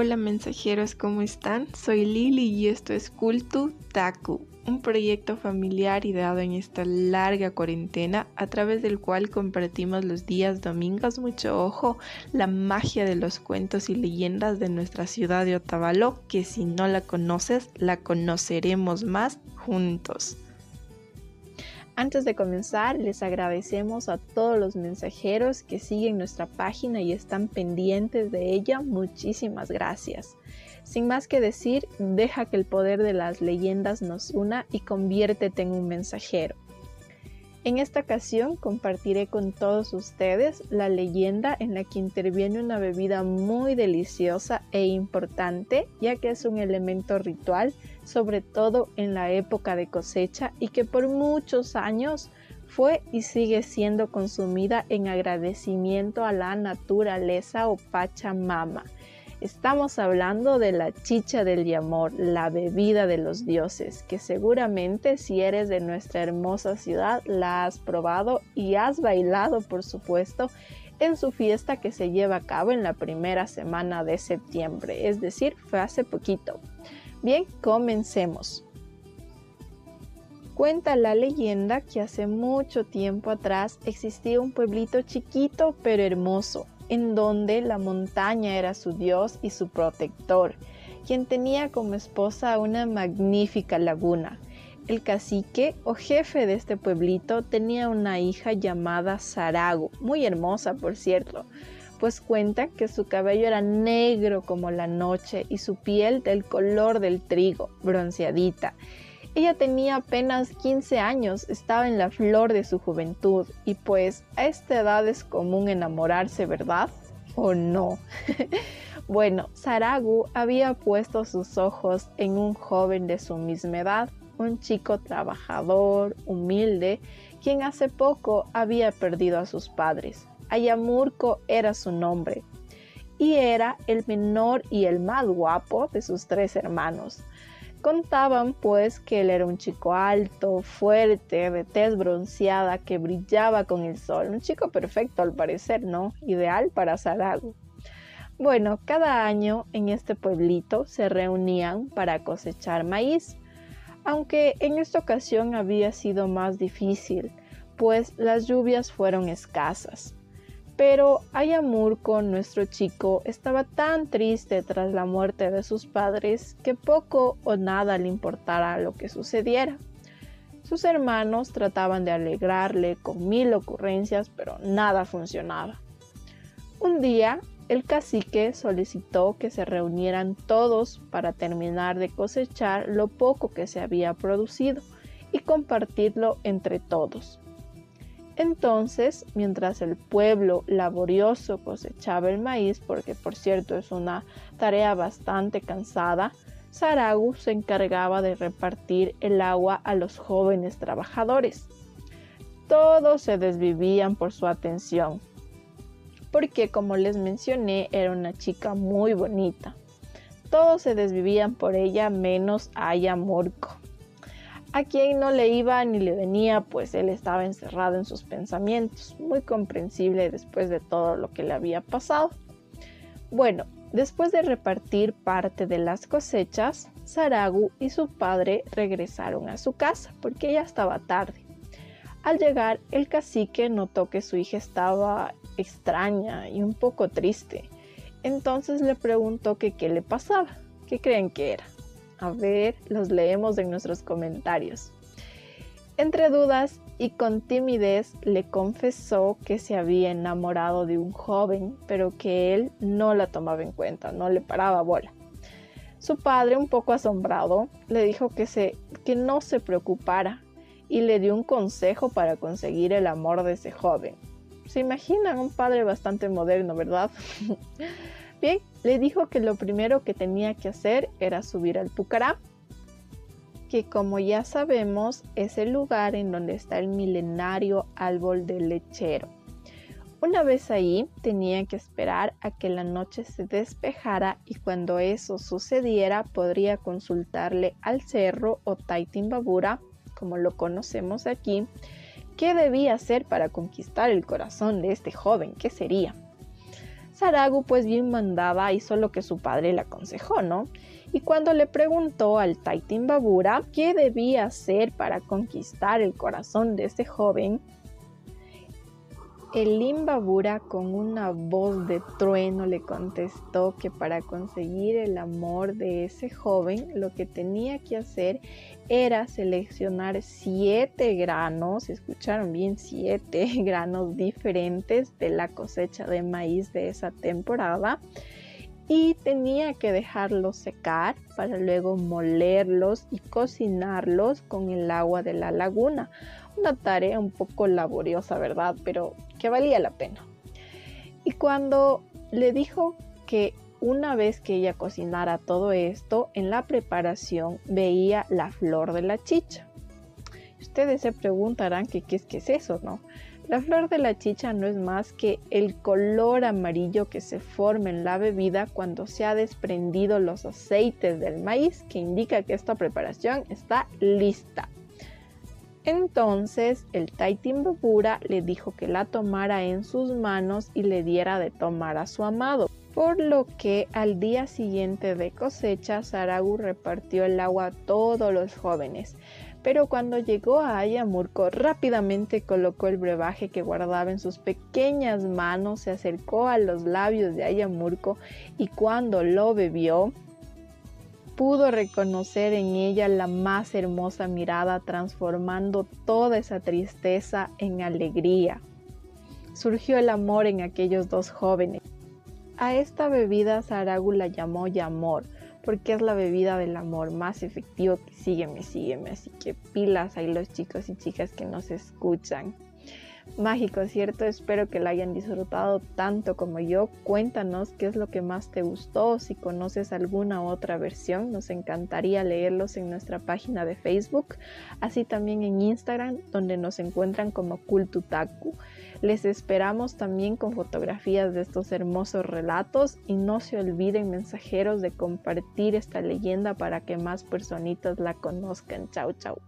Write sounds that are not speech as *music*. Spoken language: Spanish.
hola mensajeros, ¿cómo están? Soy Lili y esto es Kultu Taku, un proyecto familiar ideado en esta larga cuarentena a través del cual compartimos los días domingos, mucho ojo, la magia de los cuentos y leyendas de nuestra ciudad de Otavalo, que si no la conoces, la conoceremos más juntos. Antes de comenzar, les agradecemos a todos los mensajeros que siguen nuestra página y están pendientes de ella. Muchísimas gracias. Sin más que decir, deja que el poder de las leyendas nos una y conviértete en un mensajero. En esta ocasión compartiré con todos ustedes la leyenda en la que interviene una bebida muy deliciosa e importante, ya que es un elemento ritual, sobre todo en la época de cosecha y que por muchos años fue y sigue siendo consumida en agradecimiento a la naturaleza o Pachamama Estamos hablando de la chicha del Yamor, la bebida de los dioses, que seguramente si eres de nuestra hermosa ciudad la has probado y has bailado, por supuesto, en su fiesta que se lleva a cabo en la primera semana de septiembre, es decir, fue hace poquito. Bien, comencemos. Cuenta la leyenda que hace mucho tiempo atrás existía un pueblito chiquito pero hermoso, en donde la montaña era su dios y su protector, quien tenía como esposa una magnífica laguna. El cacique o jefe de este pueblito tenía una hija llamada Sarago, muy hermosa por cierto, pues cuenta que su cabello era negro como la noche y su piel del color del trigo, bronceadita. Ella tenía apenas 15 años, estaba en la flor de su juventud y pues a esta edad es común enamorarse, ¿verdad? ¿O no? *laughs* bueno, Saragu había puesto sus ojos en un joven de su misma edad, un chico trabajador, humilde, quien hace poco había perdido a sus padres. Ayamurco era su nombre y era el menor y el más guapo de sus tres hermanos. Contaban pues que él era un chico alto, fuerte, de tez bronceada, que brillaba con el sol. Un chico perfecto al parecer, ¿no? Ideal para Sarago. Bueno, cada año en este pueblito se reunían para cosechar maíz, aunque en esta ocasión había sido más difícil, pues las lluvias fueron escasas. Pero Ayamurco, nuestro chico, estaba tan triste tras la muerte de sus padres que poco o nada le importara lo que sucediera. Sus hermanos trataban de alegrarle con mil ocurrencias, pero nada funcionaba. Un día, el cacique solicitó que se reunieran todos para terminar de cosechar lo poco que se había producido y compartirlo entre todos. Entonces, mientras el pueblo laborioso cosechaba el maíz, porque por cierto es una tarea bastante cansada, Saragu se encargaba de repartir el agua a los jóvenes trabajadores. Todos se desvivían por su atención, porque como les mencioné era una chica muy bonita. Todos se desvivían por ella menos Aya Morco. A quien no le iba ni le venía, pues él estaba encerrado en sus pensamientos, muy comprensible después de todo lo que le había pasado. Bueno, después de repartir parte de las cosechas, Saragu y su padre regresaron a su casa porque ya estaba tarde. Al llegar, el cacique notó que su hija estaba extraña y un poco triste. Entonces le preguntó que qué le pasaba. ¿Qué creen que era? A ver, los leemos en nuestros comentarios. Entre dudas y con timidez le confesó que se había enamorado de un joven, pero que él no la tomaba en cuenta, no le paraba bola. Su padre, un poco asombrado, le dijo que, se, que no se preocupara y le dio un consejo para conseguir el amor de ese joven. Se imaginan un padre bastante moderno, ¿verdad? *laughs* Bien, le dijo que lo primero que tenía que hacer era subir al Pucará, que como ya sabemos es el lugar en donde está el milenario árbol del lechero. Una vez ahí tenía que esperar a que la noche se despejara y cuando eso sucediera podría consultarle al cerro o Taitimbabura, como lo conocemos aquí, qué debía hacer para conquistar el corazón de este joven, qué sería. Saragu pues bien mandaba hizo lo que su padre le aconsejó, ¿no? Y cuando le preguntó al Taitin Babura qué debía hacer para conquistar el corazón de ese joven, el Limbabura con una voz de trueno le contestó que para conseguir el amor de ese joven lo que tenía que hacer era seleccionar siete granos, escucharon bien, siete *laughs* granos diferentes de la cosecha de maíz de esa temporada y tenía que dejarlos secar para luego molerlos y cocinarlos con el agua de la laguna. Una tarea un poco laboriosa, ¿verdad? Pero que valía la pena. Y cuando le dijo que una vez que ella cocinara todo esto, en la preparación veía la flor de la chicha. Ustedes se preguntarán qué es, qué es eso, ¿no? La flor de la chicha no es más que el color amarillo que se forma en la bebida cuando se ha desprendido los aceites del maíz, que indica que esta preparación está lista. Entonces el Taitimbapura le dijo que la tomara en sus manos y le diera de tomar a su amado. Por lo que al día siguiente de cosecha, Saragu repartió el agua a todos los jóvenes. Pero cuando llegó a Ayamurco, rápidamente colocó el brebaje que guardaba en sus pequeñas manos, se acercó a los labios de Ayamurco y cuando lo bebió, pudo reconocer en ella la más hermosa mirada, transformando toda esa tristeza en alegría. Surgió el amor en aquellos dos jóvenes. A esta bebida Saragu la llamó Yamor, porque es la bebida del amor más efectivo sígueme, sígueme. Así que pilas ahí los chicos y chicas que nos escuchan mágico, ¿cierto? Espero que la hayan disfrutado tanto como yo. Cuéntanos qué es lo que más te gustó, si conoces alguna otra versión, nos encantaría leerlos en nuestra página de Facebook, así también en Instagram, donde nos encuentran como Kultutaku. Les esperamos también con fotografías de estos hermosos relatos y no se olviden mensajeros de compartir esta leyenda para que más personitas la conozcan. Chau, chau.